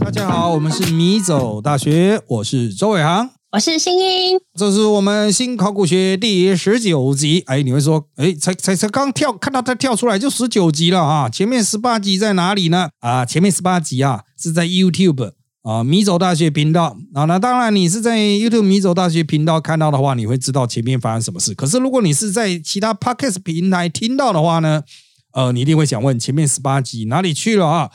大家好，我们是米走大学，我是周伟航，我是新英，这是我们新考古学第十九集。哎，你会说，哎，才才才刚跳，看到它跳出来就十九集了啊？前面十八集在哪里呢？啊，前面十八集啊是在 YouTube 啊米走大学频道啊。那当然，你是在 YouTube 米走大学频道看到的话，你会知道前面发生什么事。可是如果你是在其他 Podcast 平台听到的话呢，呃，你一定会想问，前面十八集哪里去了啊？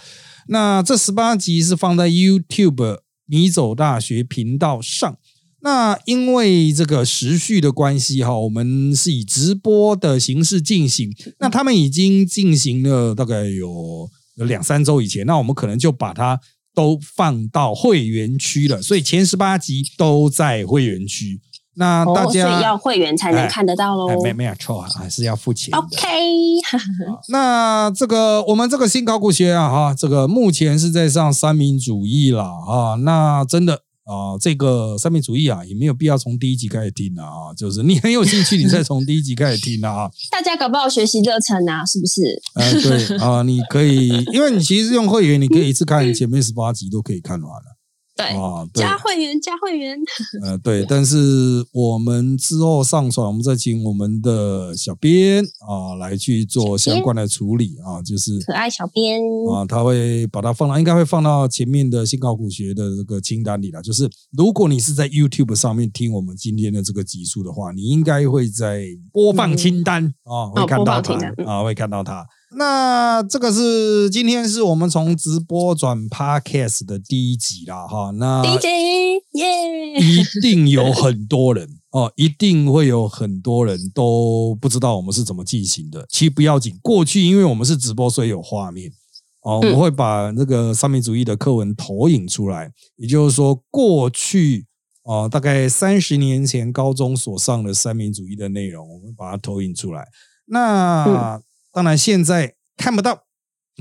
那这十八集是放在 YouTube 米走大学频道上。那因为这个时序的关系哈，我们是以直播的形式进行。那他们已经进行了大概有两三周以前，那我们可能就把它都放到会员区了。所以前十八集都在会员区。那大家所以要会员才能看得到喽。没没有错啊，还是要付钱。OK，那这个我们这个新考古学啊，哈，这个目前是在上三民主义了啊。那真的啊，这个三民主义啊，也没有必要从第一集开始听了啊。就是你很有兴趣，你再从第一集开始听了啊。大家搞不好学习热忱啊，是不是？呃，对啊，你可以，因为你其实用会员，你可以一次看前面十八集都可以看完了对，啊。对，加会员，加会员。呃，对，但是我们之后上传，我们再请我们的小编啊来去做相关的处理啊，就是可爱小编，啊，他会把它放到，应该会放到前面的新考古学的这个清单里了。就是如果你是在 YouTube 上面听我们今天的这个集数的话，你应该会在播放清单啊、会看到它啊，会看到它。那这个是今天是我们从直播转 Podcast 的第一集啦，哈。那 DJ 耶，一定有很多人哦，一定会有很多人都不知道我们是怎么进行的。其实不要紧，过去因为我们是直播，所以有画面哦，我们会把那个三民主义的课文投影出来。也就是说，过去哦，大概三十年前高中所上的三民主义的内容，我们把它投影出来。那当然现在看不到。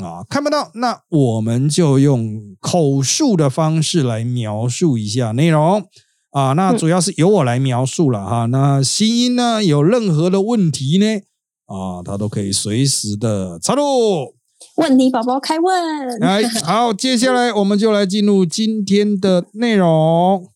啊，看不到，那我们就用口述的方式来描述一下内容啊。那主要是由我来描述了哈。那新音呢，有任何的问题呢啊，他都可以随时的插入。问题宝宝开问。来，好，接下来我们就来进入今天的内容。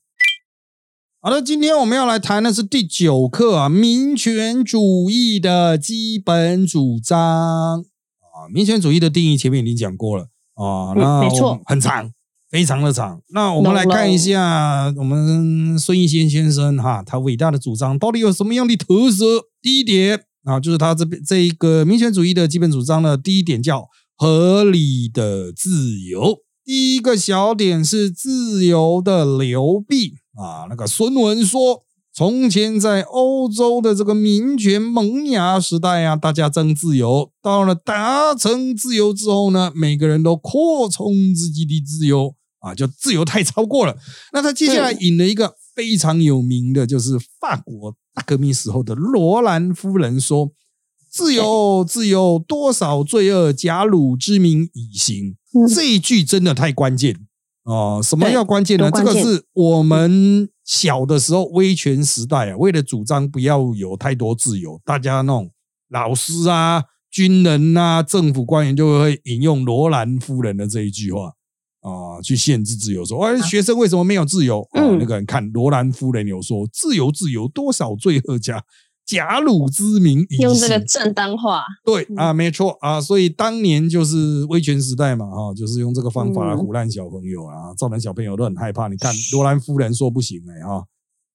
好的，今天我们要来谈的是第九课啊，民权主义的基本主张。啊，民权主义的定义前面已经讲过了啊，嗯那没错很长，非常的长。那我们来看一下我们孙逸仙先生哈，他伟大的主张到底有什么样的特色？第一点啊，就是他这边这一个民权主义的基本主张呢第一点叫合理的自由。第一个小点是自由的流弊啊，那个孙文说。从前在欧洲的这个民权萌芽时代啊，大家争自由，到了达成自由之后呢，每个人都扩充自己的自由啊，就自由太超过了。那他接下来引了一个非常有名的，就是法国大革命时候的罗兰夫人说：“自由，自由，多少罪恶假汝之名以行。”嗯这一句真的太关键哦！什么对叫关键呢？这个是我们小的时候威权时代啊，为了主张不要有太多自由，大家那种老师啊、军人啊、政府官员就会引用罗兰夫人的这一句话啊，去限制自由，说：“哎，学生为什么没有自由？”啊，嗯那个人看罗兰夫人有说：“自由，自由，多少罪恶假假鲁之名以用这个正当化，对啊，没错啊，所以当年就是威权时代嘛，哈、就是用这个方法来嗯唬烂小朋友啊，造成小朋友都很害怕。你看罗兰夫人说不行哎、哈，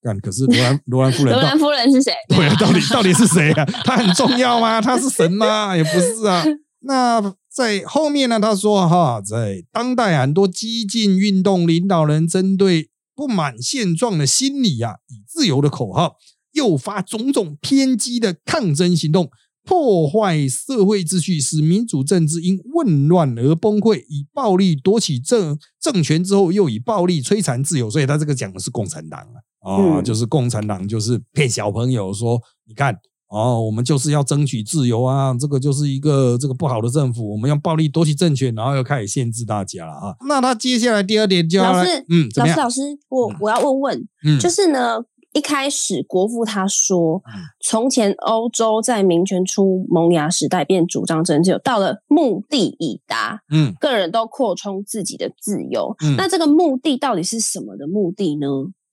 但可是罗兰 罗兰夫人到罗兰夫人是谁？对啊，到底到底是谁啊？他很重要吗？他是神吗？也不是啊。那在后面呢，他说哈，在当代很多激进运动领导人针对不满现状的心理啊，以自由的口号诱发种种偏激的抗争行动，破坏社会秩序，使民主政治因混乱而崩溃，以暴力夺取政政权之后，又以暴力摧残自由。所以他这个讲的是共产党啊，啊、嗯就是共产党就是骗小朋友说，你看哦，我们就是要争取自由啊，这个就是一个这个不好的政府，我们用暴力夺取政权，然后又开始限制大家了啊。那他接下来第二点就要来老师，嗯？老师老师，我我要问问，嗯，就是呢，一开始国父他说嗯，从前欧洲在民权初萌芽时代便主张拯救，到了目的已达，嗯个人都扩充自己的自由。嗯那这个目的到底是什么的目的呢？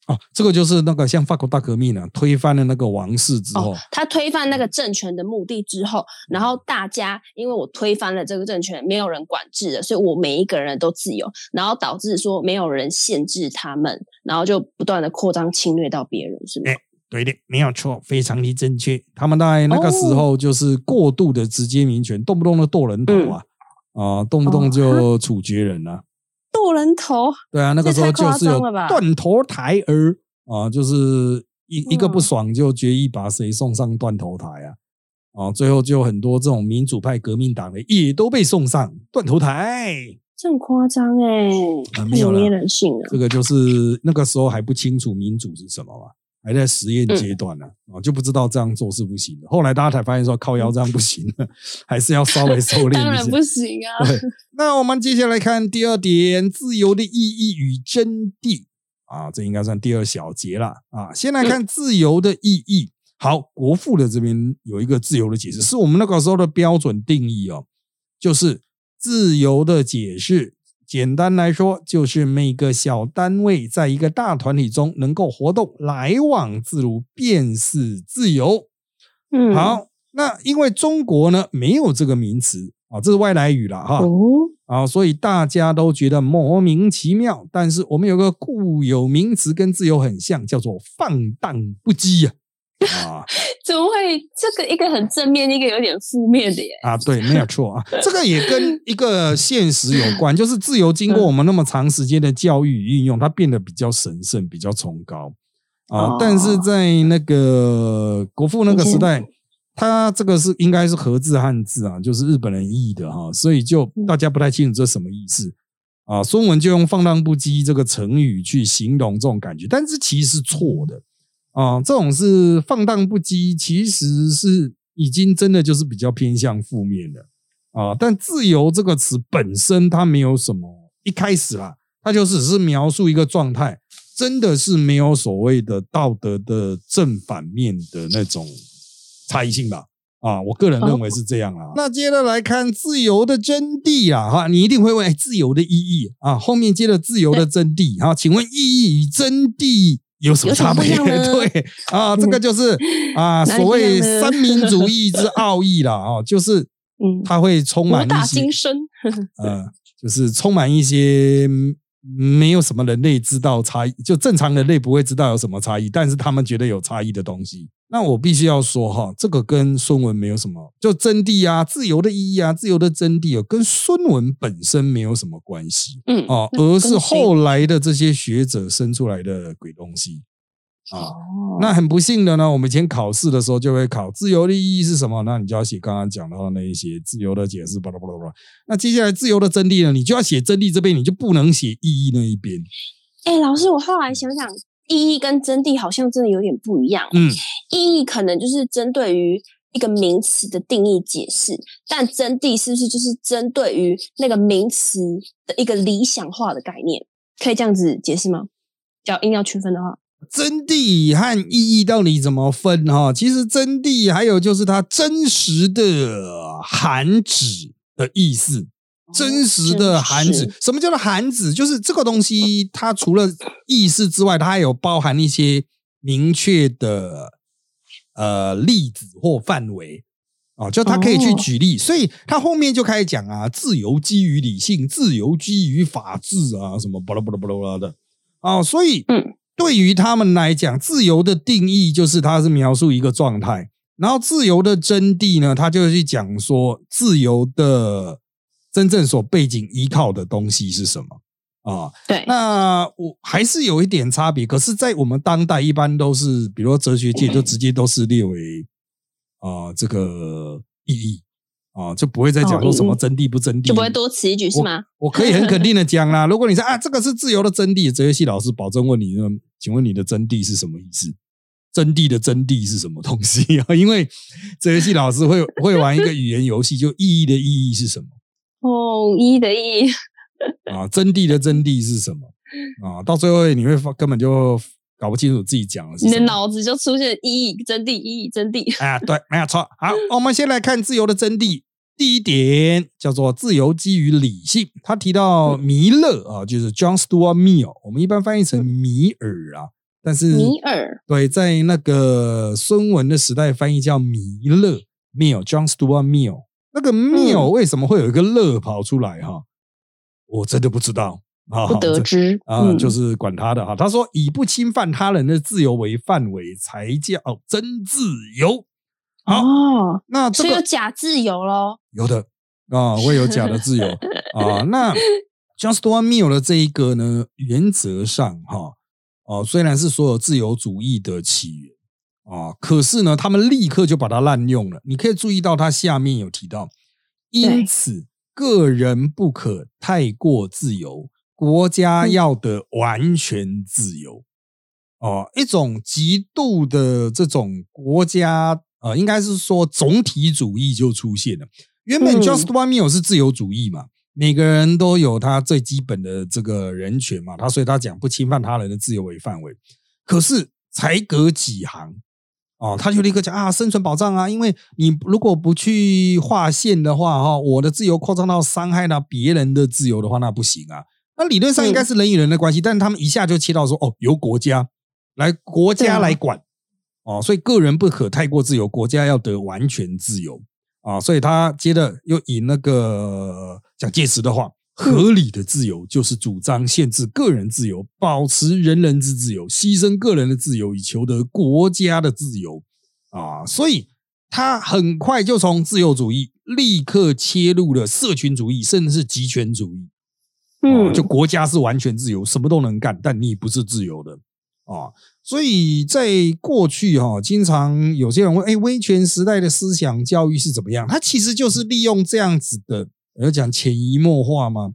哦，这个就是那个像法国大革命啊，推翻了那个王室之后，哦，他推翻那个政权的目的之后，然后大家因为我推翻了这个政权，没有人管制了，所以我每一个人都自由，然后导致说没有人限制他们，然后就不断的扩张侵略到别人，是吗？哎对的，没有错，非常的正确。他们在那个时哦候就是过度的直接民权，动不动就剁人头啊，啊、动不动就处决人啊。剁人头，对啊，那个时候就是有断头台儿啊，就是一一个不嗯爽就决意把谁送上断头台啊。啊，最后就很多这种民主派革命党的也都被送上断头台。这很夸张哎，太啊没有人性啊。这个就是那个时候还不清楚民主是什么嘛，还在实验嗯阶段呢、啊，就不知道这样做是不行的。后来大家才发现说靠腰这样不行了，还是要稍微收敛一下。当然不行啊！对，那我们接下来看第二点，自由的意义与真谛啊，这应该算第二小节了啊。先来看自由的意义。好，国父的这边有一个自由的解释，是我们那个时候的标准定义哦，就是自由的解释。简单来说，就是每个小单位在一个大团体中能够活动、来往自如，便是自由。嗯，好，那因为中国呢没有这个名词啊，这是外来语了哈。哦，啊，所以大家都觉得莫名其妙。但是我们有个固有名词跟自由很像，叫做放荡不羁呀。啊 怎么会这个一个很正面，一个有点负面的耶？啊，对，没有错啊，这个也跟一个现实有关，就是自由经过我们那么长时间的教育与运用，它变得比较神圣、比较崇高啊。哦但是在那个国父那个时代，他这个是应该是和字汉字啊，就是日本人译的哈，所以就大家不太清楚这什么意思啊。孙文就用“放荡不羁”这个成语去形容这种感觉，但是其实是错的啊。这种是放荡不羁，其实是已经真的就是比较偏向负面的啊。但自由这个词本身它没有什么，一开始啦，它就只是描述一个状态，真的是没有所谓的道德的正反面的那种差异性吧。啊，我个人认为是这样啊。那接着来看自由的真谛啊，哈，你一定会问，哎，自由的意义啊，后面接着自由的真谛，啊，请问意义与真谛有什么差别？对啊，这个就是啊，所谓三民主义之奥义了，啊，就是嗯，它会充满博大一些精深，呃，就是充满一些嗯没有什么人类知道差异，就正常人类不会知道有什么差异，但是他们觉得有差异的东西。那我必须要说哈，这个跟孙文没有什么，就真谛啊、自由的意义啊、自由的真谛啊，跟孙文本身没有什么关系嗯，哦，而是后来的这些学者生出来的鬼东西啊。哦，那很不幸的呢，我们以前考试的时候就会考自由的意义是什么？那你就要写刚刚讲到的那一些自由的解释，巴拉巴拉巴拉。那接下来自由的真谛呢，你就要写真谛这边，你就不能写意义那一边。哎，老师，我后来想想，意义跟真谛好像真的有点不一样。嗯，意义可能就是针对于一个名词的定义解释，但真谛是不是就是针对于那个名词的一个理想化的概念？可以这样子解释吗？要硬要区分的话，真谛和意义到底怎么分？哈，其实真谛还有就是它真实的含指的意思。真实的含指，什么叫做含指？就是这个东西，它除了意思之外，它还有包含一些明确的呃例子或范围啊，就它可以去哦举例。所以它后面就开始讲啊，自由基于理性，自由基于法治啊，什么巴拉巴拉巴拉巴拉的啊。所以，嗯，对于他们来讲，自由的定义就是它是描述一个状态，然后自由的真谛呢，它就去讲说自由的真正所背景依靠的东西是什么。啊？对，那我还是有一点差别，可是，在我们当代一般都是，比如说哲学界就直接都是列为啊、这个意义啊，就不会再讲说什么真谛不真谛，就不会多此一举是吗？我可以很肯定的讲啦，如果你说啊，这个是自由的真谛，哲学系老师保证问你，那请问你的真谛是什么意思？真谛的真谛是什么东西啊？因为哲学系老师会会玩一个语言游戏，就意义的意义是什么哦，意义的意义，啊？真谛的真谛是什么啊？到最后你会发根本就搞不清楚自己讲的是你的。脑子就出现意义真谛，意义真谛。啊，对，没有错。好，我们先来看自由的真谛。第一点叫做自由基于理性。他提到弥勒啊，就是 John Stuart Mill，我们一般翻译成米尔啊，但是米尔对，在那个孙文的时代翻译叫弥勒 Mill，John Stuart Mill。那个 Mill 为什么会有一个勒跑出来哈？我真的不知道啊，不得知啊，嗯就是管他的哈。他说，以不侵犯他人的自由为范围，才叫真自由。好，哦，那这个假自由喽。有的啊，会有假的自由啊。那 Just One Meal 的这一个呢，原则上哈哦，虽然是所有自由主义的起源啊，可是呢，他们立刻就把它滥用了。你可以注意到，它下面有提到，因此个人不可太过自由，国家嗯要的完全自由。哦，一种极度的这种国家，呃，应该是说总体主义就出现了。原本嗯 Just One Meal 是自由主义嘛，每个人都有他最基本的这个人权嘛，他所以他讲不侵犯他人的自由为范围。可是才隔几行，哦，他就立刻讲啊，生存保障啊，因为你如果不去划线的话，哈、我的自由扩张到伤害到别人的自由的话，那不行啊。那理论上应该是人与人的关系，但是他们一下就切到说，哦，由国家来，国家来管，哦，所以个人不可太过自由，国家要得完全自由啊。所以他接着又引那个蒋介石的话，合理的自由就是主张限制个人自由，保持人人之自由，牺牲个人的自由以求得国家的自由啊。所以他很快就从自由主义立刻切入了社群主义，甚至是集权主义。哦，嗯，就国家是完全自由，什么都能干，但你不是自由的啊。所以在过去哈、经常有些人问，哎，威权时代的思想教育是怎么样？它其实就是利用这样子的，要讲潜移默化吗？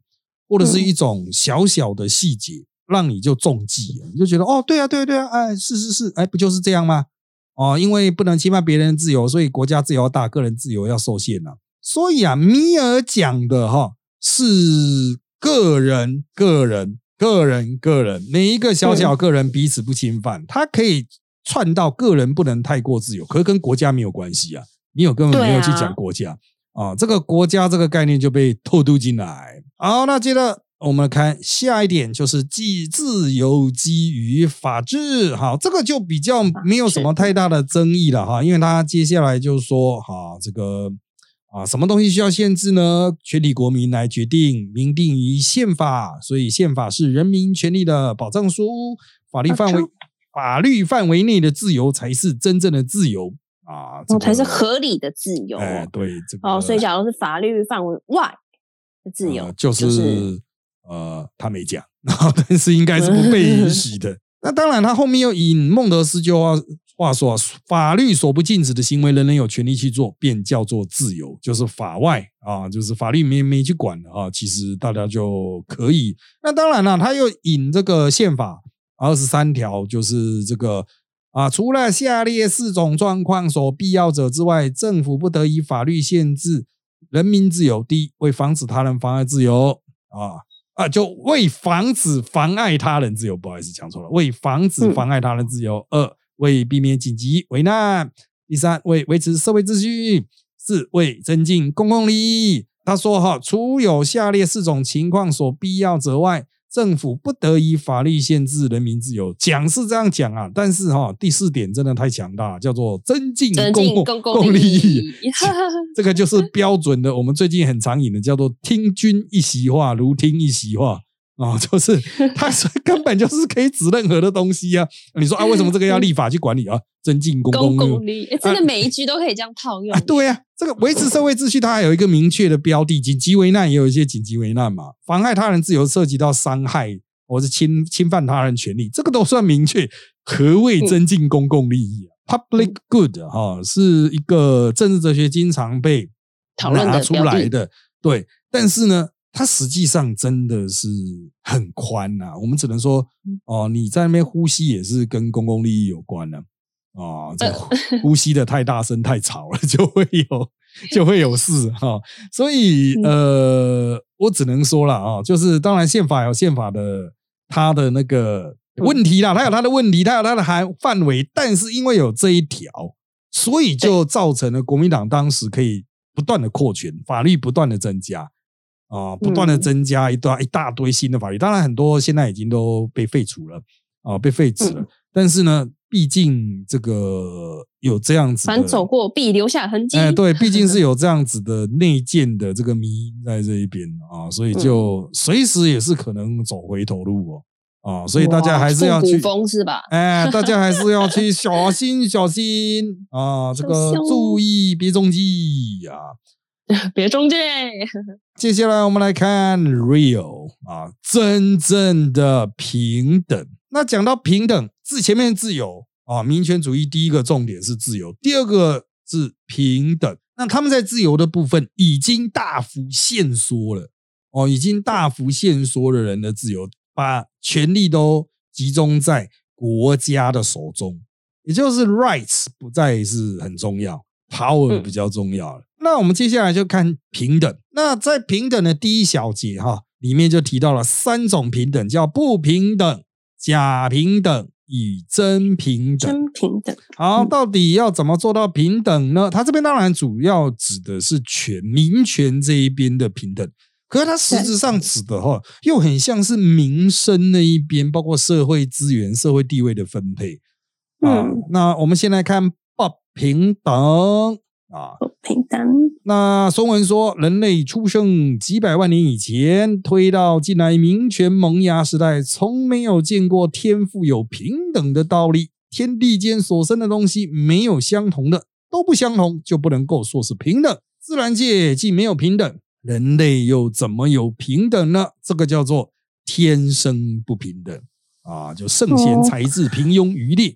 或者是一种小小的细节，让你就中计了，你就觉得哦，对啊，对啊，对啊，哎，是是是，哎，不就是这样吗？哦，因为不能侵犯别人的自由，所以国家自由要大，个人自由要受限呐、所以啊，米尔讲的哈是个人、个人、个人、个人，每一个小小个人彼此不侵犯，他可以串到个人不能太过自由，可是跟国家没有关系啊，你有根本没有去讲国家啊，这个国家这个概念就被透露进来。好，那接着我们看下一点，就是既自由基于法治。好，这个就比较没有什么太大的争议了哈，因为他接下来就说哈，这个啊，什么东西需要限制呢？全体国民来决定，明定于宪法，所以宪法是人民权利的保障书，法律范围法律范围内的自由才是真正的自由啊，这哦，才是合理的自由。哎，对这个哦，所以假如是法律范围外的自由呃，就就是是呃，他没讲，然 后但是应该是不被允许的。那当然，他后面又引孟德斯鸠话话说啊，法律所不禁止的行为，人人有权利去做，便叫做自由，就是法外啊，就是法律没没去管的啊，其实大家就可以。那当然了，他又引这个宪法二十三条，就是这个啊，除了下列四种状况所必要者之外，政府不得以法律限制人民自由。第一，为防止他人妨碍自由啊啊，就为防止妨碍他人自由，不好意思讲错了，为防止妨碍他人自由。二，为避免紧急危难。第三，为维持社会秩序。四，为增进公共利益。他说哈，除有下列四种情况所必要者外，政府不得以法律限制人民自由。讲是这样讲啊，但是哈，第四点真的太强大，叫做增进公共进公共共利益益。。这个就是标准的，我们最近很常引的叫做“听君一席话，如听一席话”啊，就是它是 根本就是可以指任何的东西啊。你说啊，为什么这个要立法去管理啊？增进公公共共利益，诶真的每一句都可以这样套用啊，。对呀、这个维持社会秩序，它还有一个明确的标的，紧急危难也有一些紧急危难嘛，妨害他人自由涉及到伤害或是侵侵犯他人权利，这个都算明确。何谓增进公共利益啊、p u b l i c good 哈、是一个政治哲学经常被讨论的拿出来的，对，但是呢，它实际上真的是很宽呐、我们只能说，嗯。哦，你在那边呼吸也是跟公共利益有关的、哦，这呃呼呼吸的太大声太吵了，就会有就会有事哈、所以 嗯。呃，我只能说了啊、就是当然宪法有宪法的它的那个问题啦，它有它的问题，它有它的含范围，但是因为有这一条，所以就造成了国民党当时可以不断的扩权，法律不断的增加啊，不断的嗯增加一段一大堆新的法律，当然很多现在已经都被废除了啊，被废止了嗯，但是呢，毕竟这个有这样子的，反正走过必留下痕迹。哎，对，毕竟是有这样子的内建的这个迷在这一边啊，所以嗯就随时也是可能走回头路哦啊，所以大家还是要去，风是吧？哎，大家还是要去 小心小心啊，这个注意别中计呀。别中介。接下来我们来看 real 啊，真正的平等。那讲到平等，自前面自由啊，民权主义第一个重点是自由，第二个是平等。那他们在自由的部分已经大幅限缩了哦，已经大幅限缩了人的自由，把权力都集中在国家的手中，也就是 rights 不再是很重要，power 嗯比较重要了。那我们接下来就看平等。那在平等的第一小节哈，里面就提到了三种平等，叫不平等、假平等与真平等。真平等。好，嗯到底要怎么做到平等呢？它这边当然主要指的是权民权这一边的平等，可是它实质上指的哈，又很像是民生那一边，包括社会资源、社会地位的分配啊。嗯那我们先来看不平等啊。不平等。那孙文说，人类出生几百万年以前，推到近来民权萌芽时代，从没有见过天赋有平等的道理。天地间所生的东西没有相同的，都不相同，就不能够说是平等。自然界既没有平等，人类又怎么有平等呢？这个叫做天生不平等啊，就圣贤哦才智平庸愚劣。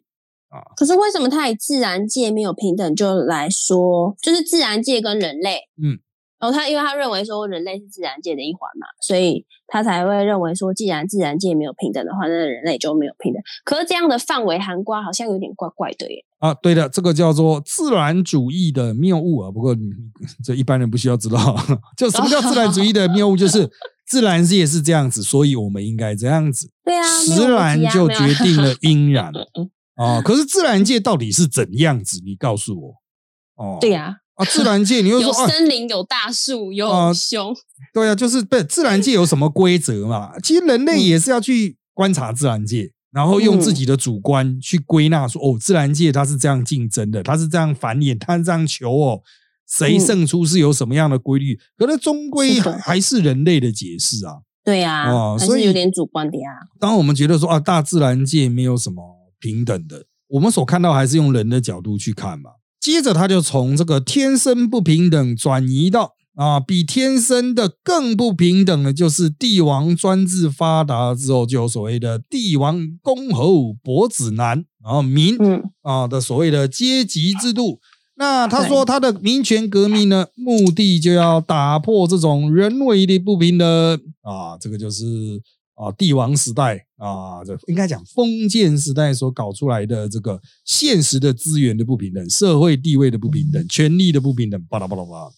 可是为什么他以自然界没有平等就来说，就是自然界跟人类，嗯，然后他因为他认为说人类是自然界的一环嘛，所以他才会认为说，既然自然界没有平等的话，那人类就没有平等。可是这样的范围涵瓜好像有点怪怪的耶。啊，对的，这个叫做自然主义的谬误啊。不过你这一般人不需要知道，就什么叫自然主义的谬误，就是自然界是这样子，所以我们应该这样子，对啊，没有实然就决定了因然。嗯啊。可是自然界到底是怎样子？你告诉我哦。对呀、啊，自然界你又说 啊，森林，有大树，有啊熊，对啊，就是不自然界有什么规则嘛？其实人类嗯也是要去观察自然界，然后用自己的主观去归纳说，哦，自然界它是这样竞争的，它是这样繁衍，它是这样求偶，谁嗯胜出是有什么样的规律？可是终归还是人类的解释啊。对呀、还哦所以是有点主观的呀。当我们觉得说啊，大自然界没有什么平等的，我们所看到还是用人的角度去看嘛。接着他就从这个天生不平等转移到啊，比天生的更不平等的，就是帝王专制发达之后，就有所谓的帝王公侯伯子男，然后民嗯，啊的所谓的阶级制度。那他说他的民权革命呢，目的就要打破这种人为的不平等啊，这个就是啊帝王时代啊，这应该讲封建时代所搞出来的这个现实的资源的不平等、社会地位的不平等、权力的不平等，巴拉巴拉巴拉。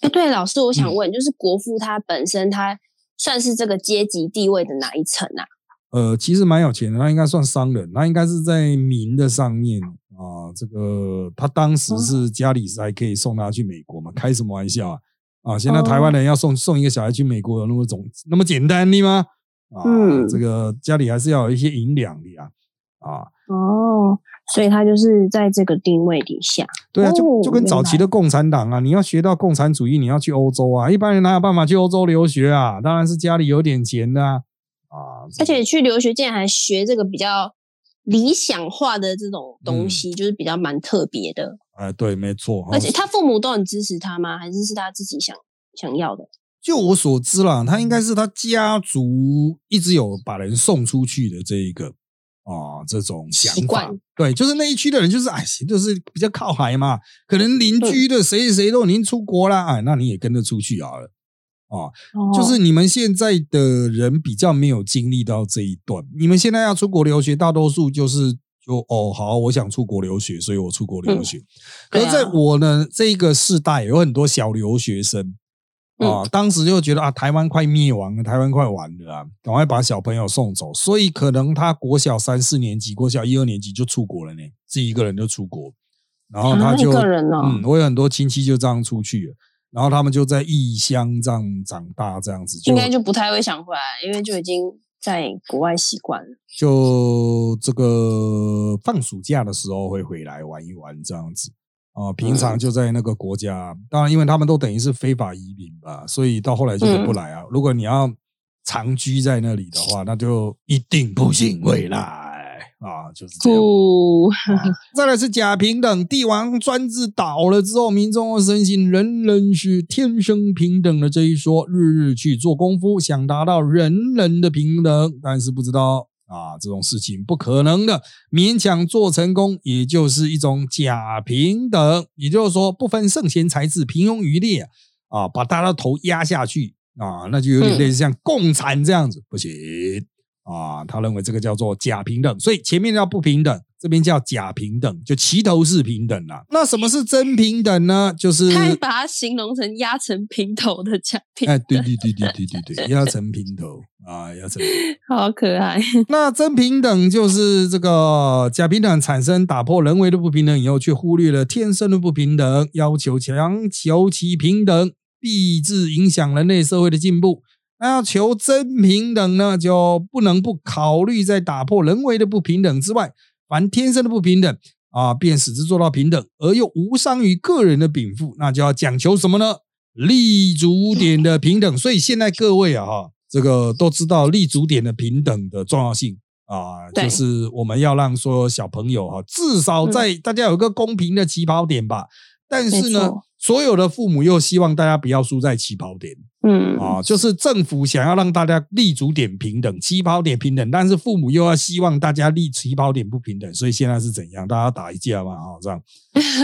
哎，对，老师，我想嗯问，就是国父他本身他算是这个阶级地位的哪一层啊？呃，其实蛮有钱的，他应该算商人，他应该是在民的上面啊。这个他当时是家里是还可以送他去美国嘛？开什么玩笑啊！啊，现在台湾人要送送一个小孩去美国有那么种那么简单的吗？啊，嗯这个家里还是要有一些银两的呀。啊，哦，所以他就是在这个定位底下。对啊，就哦就跟早期的共产党啊，你要学到共产主义，你要去欧洲啊，一般人哪有办法去欧洲留学啊？当然是家里有点钱的啊。啊，而且去留学竟然还学这个比较理想化的这种东西，就是比较蛮特别的。哎，对，没错。而且他父母都很支持他吗？还是是他自己想想要的？就我所知啦，他应该是他家族一直有把人送出去的这一个啊、这种想法。对，就是那一区的人，就是哎，就是比较靠海嘛，可能邻居的谁谁都已经出国啦，哎，那你也跟着出去啊了。啊，就是你们现在的人比较没有经历到这一段，你们现在要出国留学，大多数就是就哦好，我想出国留学，所以我出国留学。可是对啊在我呢这个世代，有很多小留学生啊，当时就觉得啊，台湾快灭亡了，台湾快完了啊，赶快把小朋友送走。所以可能他国小三四年级，国小一二年级就出国了呢，自己一个人就出国，然后他就嗯，我有很多亲戚就这样出去了，然后他们就在异乡这样长大，这样子应该就不太会想回来，因为就已经在国外习惯了。就这个放暑假的时候会回来玩一玩这样子。啊，平常就在那个国家，当然，因为他们都等于是非法移民吧，所以到后来就不来啊。如果你要长居在那里的话，那就一定不行未来啊，就是这样。再来是假平等，帝王专制倒了之后，民众深信人人是天生平等的这一说，日日去做功夫，想达到人人的平等，但是不知道。啊，这种事情不可能的，勉强做成功，也就是一种假平等，也就是说不分圣贤才智，平庸于劣啊，把大家的头压下去啊，那就有点类似像共产这样子，不行。啊，他认为这个叫做假平等，所以前面叫不平等，这边叫假平等，就齐头是平等了。那什么是真平等呢？就是他把它形容成压成平头的假平。哎，对对对对对对对，压成平头啊，压成。好可爱。那真平等就是这个假平等产生打破人为的不平等以后，却忽略了天生的不平等，要求强求其平等，必致影响人类社会的进步。那要求真平等呢，就不能不考虑在打破人为的不平等之外，凡天生的不平等啊，便使之做到平等，而又无伤于个人的禀赋，那就要讲求什么呢？立足点的平等。所以现在各位啊，哈，这个都知道立足点的平等的重要性啊，就是我们要让说小朋友哈，至少在大家有一个公平的起跑点吧。但是呢，所有的父母又希望大家不要输在起跑点。嗯。啊，就是政府想要让大家立足点平等，起跑点平等，但是父母又要希望大家立起跑点不平等，所以现在是怎样？大家打一架嘛，啊，这样。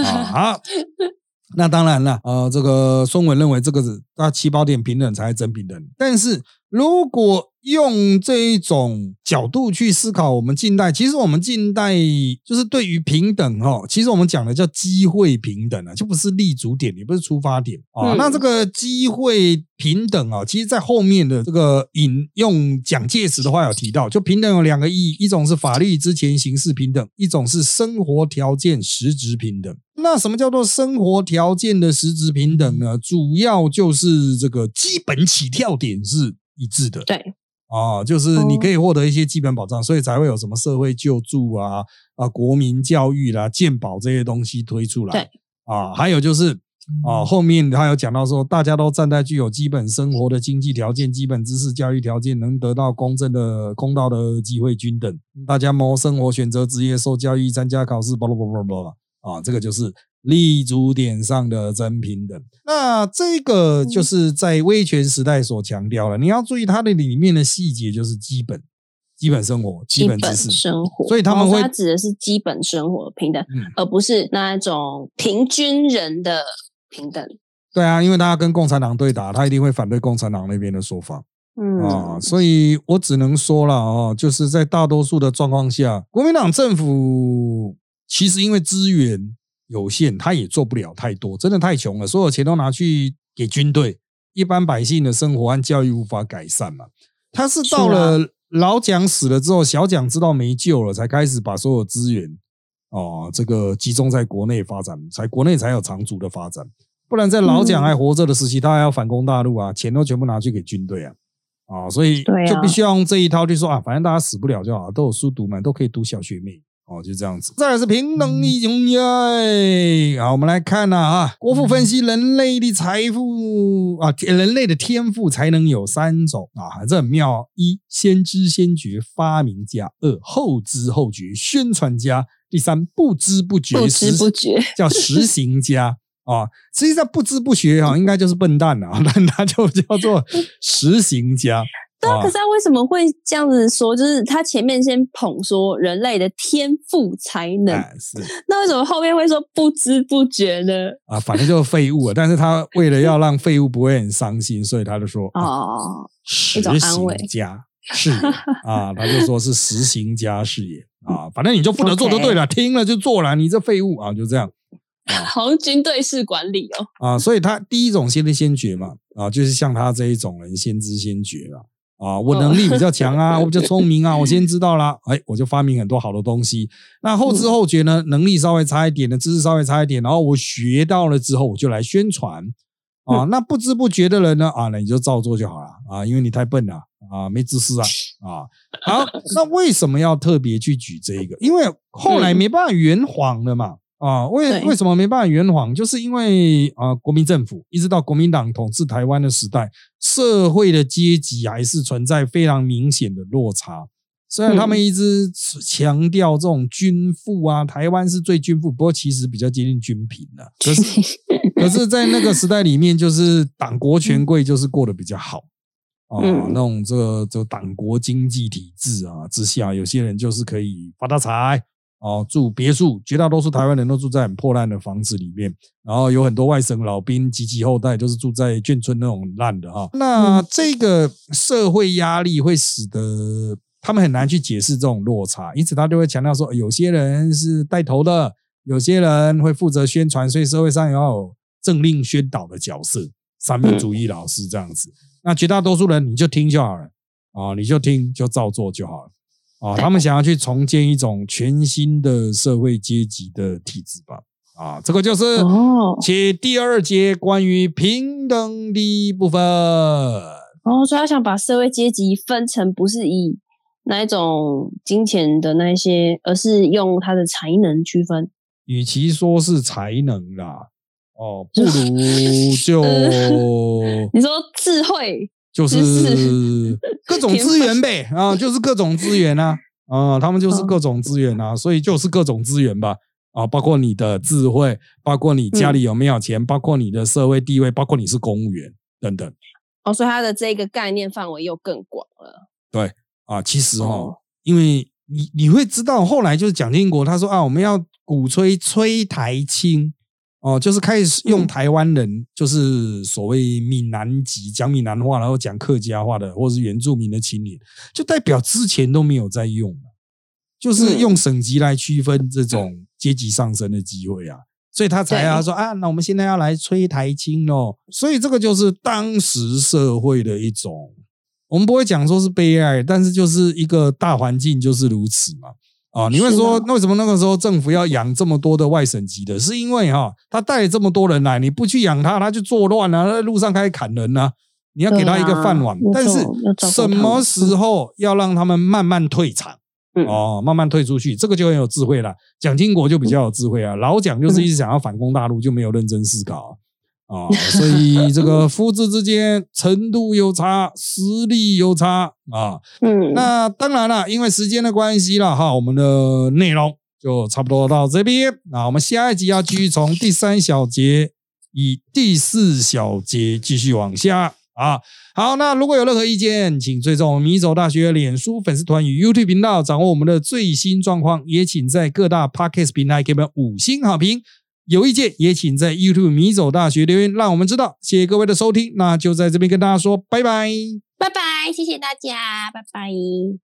啊，好，那当然了，呃，这个孙文认为这个是那起跑点平等才是真平等，但是如果用这一种角度去思考，我们近代其实我们近代就是对于平等哈，其实我们讲的叫机会平等啊，就不是立足点，也不是出发点啊。那这个机会平等啊，其实在后面的这个引用蒋介石的话有提到，就平等有两个意义，一种是法律之前形式平等，一种是生活条件实质平等。那什么叫做生活条件的实质平等呢？主要就是这个基本起跳点是一致的。对。啊，就是你可以获得一些基本保障，所以才会有什么社会救助啊、啊国民教育啦、健保这些东西推出来。对啊，还有就是啊，后面他有讲到说，大家都站在具有基本生活的经济条件、基本知识教育条件，能得到公正的、公道的机会均等，大家谋生活、选择职业、受教育、参加考试，巴拉巴拉巴拉啊，这个就是。立足点上的真平等，那这个就是在威权时代所强调了。你要注意它的里面的细节，就是基本基本生活、基本知识生活。所以他们会指的是基本生活平等，而不是那一种平均人的平等。对啊，因为他跟共产党对打，他一定会反对共产党那边的说法。嗯啊，所以我只能说了啊，就是在大多数的状况下，国民党政府其实因为资源。有限，他也做不了太多，真的太穷了，所有钱都拿去给军队，一般百姓的生活和教育无法改善嘛。他是到了老蒋死了之后，小蒋知道没救了，才开始把所有资源哦，这个集中在国内发展，才国内才有长足的发展。不然在老蒋还活着的时期，他还要反攻大陆啊，钱都全部拿去给军队啊，啊，所以就必须要用这一套，就说啊，反正大家死不了就好，都有书读嘛，都可以读小学妹。哦，就这样子。再来是平等一种耶。好，我们来看呐啊，国富分析人类的财富啊，人类的天赋才能有三种啊，这很妙。一先知先觉发明家，二后知后觉宣传家，第三不知不觉不知不觉 叫实行家啊。实际上不知不觉哈，应该就是笨蛋了，那他就叫做 实行家。对，可是他为什么会这样子说？就是他前面先捧说人类的天赋才能，是 那为什么后面会说不知不觉呢？啊，反正就是废物啊！但是他为了要让废物不会很伤心，所以他就说哦，实行家是啊，他就说是实行家事业啊，反正你就负责做就对了，听了就做了，你这废物啊，就这样。好像军队式管理哦。啊，所以他第一种先知先觉嘛，啊，就是像他这一种人，先知先觉了啊，我能力比较强啊，我比较聪明啊，我先知道啦，哎，我就发明很多好的东西。那后知后觉呢，能力稍微差一点的，知识稍微差一点，然后我学到了之后，我就来宣传啊。那不知不觉的人呢，啊，那你就照做就好了啊，因为你太笨了啊，没知识啊 啊。好，那为什么要特别去举这一个？因为后来没办法圆谎了嘛。啊，为为什么没办法圆谎？就是因为啊，国民政府一直到国民党统治台湾的时代，社会的阶级还是存在非常明显的落差。虽然他们一直强调这种均富啊，台湾是最均富，不过其实比较接近均贫的。可是，可是在那个时代里面，就是党国权贵就是过得比较好啊，那种这个这党国经济体制啊之下，有些人就是可以发大财。哦，住别墅，绝大多数台湾人都住在很破烂的房子里面，然后有很多外省老兵及其后代都是住在眷村那种烂的哈。那这个社会压力会使得他们很难去解释这种落差，因此他就会强调说，有些人是带头的，有些人会负责宣传，所以社会上要有政令宣导的角色，三民主义老师这样子。那绝大多数人你就听就好了啊，你就听就照做就好了。啊，他们想要去重建一种全新的社会阶级的体制吧？啊，这个就是哦，且第二节关于平等的部分。哦，所以他想把社会阶级分成不是以那一种金钱的那一些，而是用他的才能区分。与其说是才能啦，哦，不如就 你说智慧。就是 各种资源呗啊，就是各种资源啊啊，他们就是各种资源啊，所以就是各种资源吧啊，包括你的智慧，包括你家里有没有钱，包括你的社会地位，包括你是公务员等等。哦，所以它的这个概念范围又更广了。对啊，其实哈，因为你你会知道，后来就是蒋经国他说啊，我们要鼓吹吹台青。哦，就是开始用台湾人，就是所谓闽南籍讲闽南话，然后讲客家话的，或者是原住民的青年，就代表之前都没有在用就是用省级来区分这种阶级上升的机会啊，所以他才要说啊，那我们现在要来吹台青哦，所以这个就是当时社会的一种，我们不会讲说是悲哀，但是就是一个大环境就是如此嘛。啊，你会说为什么那个时候政府要养这么多的外省籍的？是因为哈，他带这么多人来，你不去养他，他就作乱啊，在路上开始砍人啊。你要给他一个饭碗，但是什么时候要让他们慢慢退场？哦，慢慢退出去，这个就很有智慧了。蒋经国就比较有智慧啊，老蒋就是一直想要反攻大陆，就没有认真思考。啊，所以这个夫子之间程度有差，实力有差啊。嗯，那当然了，因为时间的关系了哈，我们的内容就差不多到这边。那我们下一集要继续从第三小节以第四小节继续往下啊。好，那如果有任何意见，请追踪米走大学脸书粉丝团与 YouTube 频道，掌握我们的最新状况。也请在各大 Podcast 平台给我们五星好评。有意见也请在 YouTube 迷走大学留言，让我们知道。谢谢各位的收听，那就在这边跟大家说拜拜，拜拜，谢谢大家，拜拜。